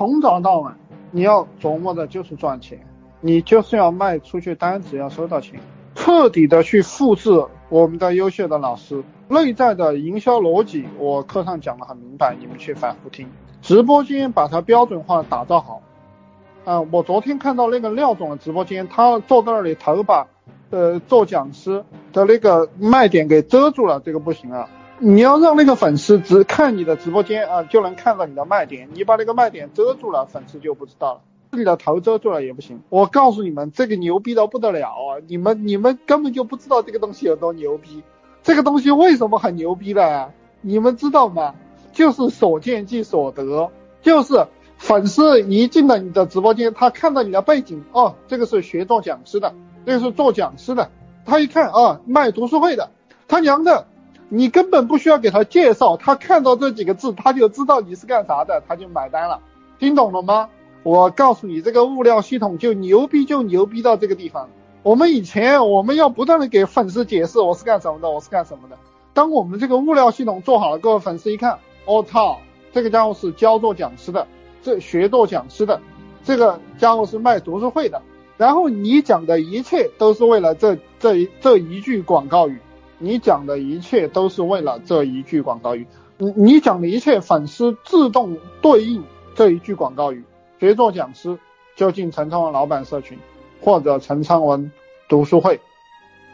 从早到晚，你要琢磨的就是赚钱，你就是要卖出去单子，要收到钱，彻底的去复制我们的优秀的老师内在的营销逻辑。我课上讲的很明白，你们去反复听。直播间把它标准化打造好。啊，我昨天看到那个廖总的直播间，他坐在那里头把呃做讲师的那个卖点给遮住了，这个不行啊。你要让那个粉丝只看你的直播间啊，就能看到你的卖点。你把那个卖点遮住了，粉丝就不知道了。自己的头遮住了也不行。我告诉你们，这个牛逼到不得了啊！你们你们根本就不知道这个东西有多牛逼。这个东西为什么很牛逼的？你们知道吗？就是所见即所得，就是粉丝一进了你的直播间，他看到你的背景，哦，这个是学做讲师的，这个是做讲师的。他一看啊，卖读书会的，他娘的！你根本不需要给他介绍，他看到这几个字，他就知道你是干啥的，他就买单了。听懂了吗？我告诉你，这个物料系统就牛逼，就牛逼到这个地方。我们以前我们要不断的给粉丝解释我是干什么的，我是干什么的。当我们这个物料系统做好了，各位粉丝一看，我操，这个家伙是教做讲师的，这学做讲师的，这个家伙是卖读书会的。然后你讲的一切都是为了这这一这一句广告语。你讲的一切都是为了这一句广告语，你你讲的一切粉丝自动对应这一句广告语。学做讲师就进陈昌文老板社群，或者陈昌文读书会，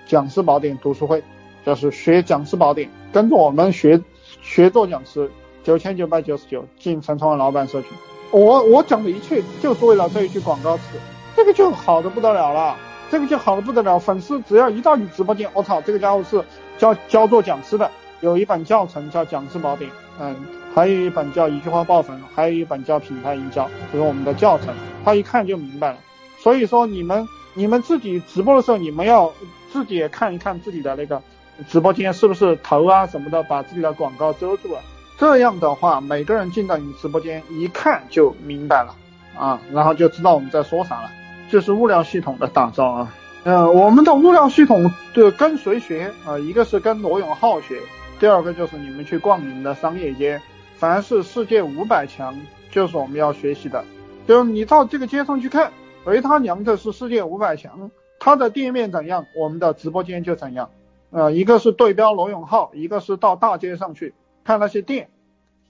讲师宝典读书会，就是学讲师宝典，跟着我们学学做讲师，九千九百九十九进陈昌文老板社群。我我讲的一切就是为了这一句广告词，这个就好的不得了了。这个就好的不得了，粉丝只要一到你直播间，我操，这个家伙是教教做讲师的，有一本教程叫《讲师宝典》，嗯，还有一本叫《一句话爆粉》，还有一本叫《品牌营销》，这是我们的教程，他一看就明白了。所以说你们你们自己直播的时候，你们要自己也看一看自己的那个直播间是不是头啊什么的把自己的广告遮住了，这样的话每个人进到你直播间一看就明白了啊，然后就知道我们在说啥了。就是物料系统的打造啊，呃，我们的物料系统的跟谁学啊？一个是跟罗永浩学，第二个就是你们去逛你们的商业街，凡是世界五百强就是我们要学习的。就是你到这个街上去看，谁他娘的是世界五百强，他的店面怎样，我们的直播间就怎样。呃，一个是对标罗永浩，一个是到大街上去看那些店。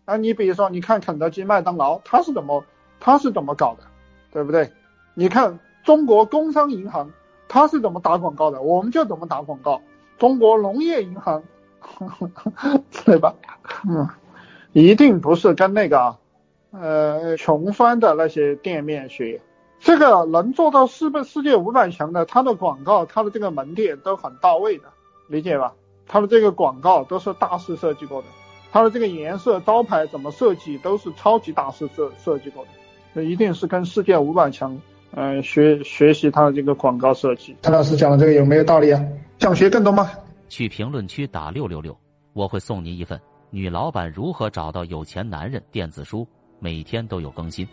啊，你比如说你看肯德基、麦当劳，他是怎么他是怎么搞的，对不对？你看。中国工商银行它是怎么打广告的，我们就怎么打广告。中国农业银行，对吧？嗯，一定不是跟那个呃穷酸的那些店面学。这个能做到世界世界五百强的，它的广告、它的这个门店都很到位的，理解吧？它的这个广告都是大师设计过的，它的这个颜色、招牌怎么设计都是超级大师设设计过的，一定是跟世界五百强。嗯，学学习他的这个广告设计。陈老师讲的这个有没有道理啊？想学更多吗？去评论区打六六六，我会送您一份《女老板如何找到有钱男人》电子书，每天都有更新。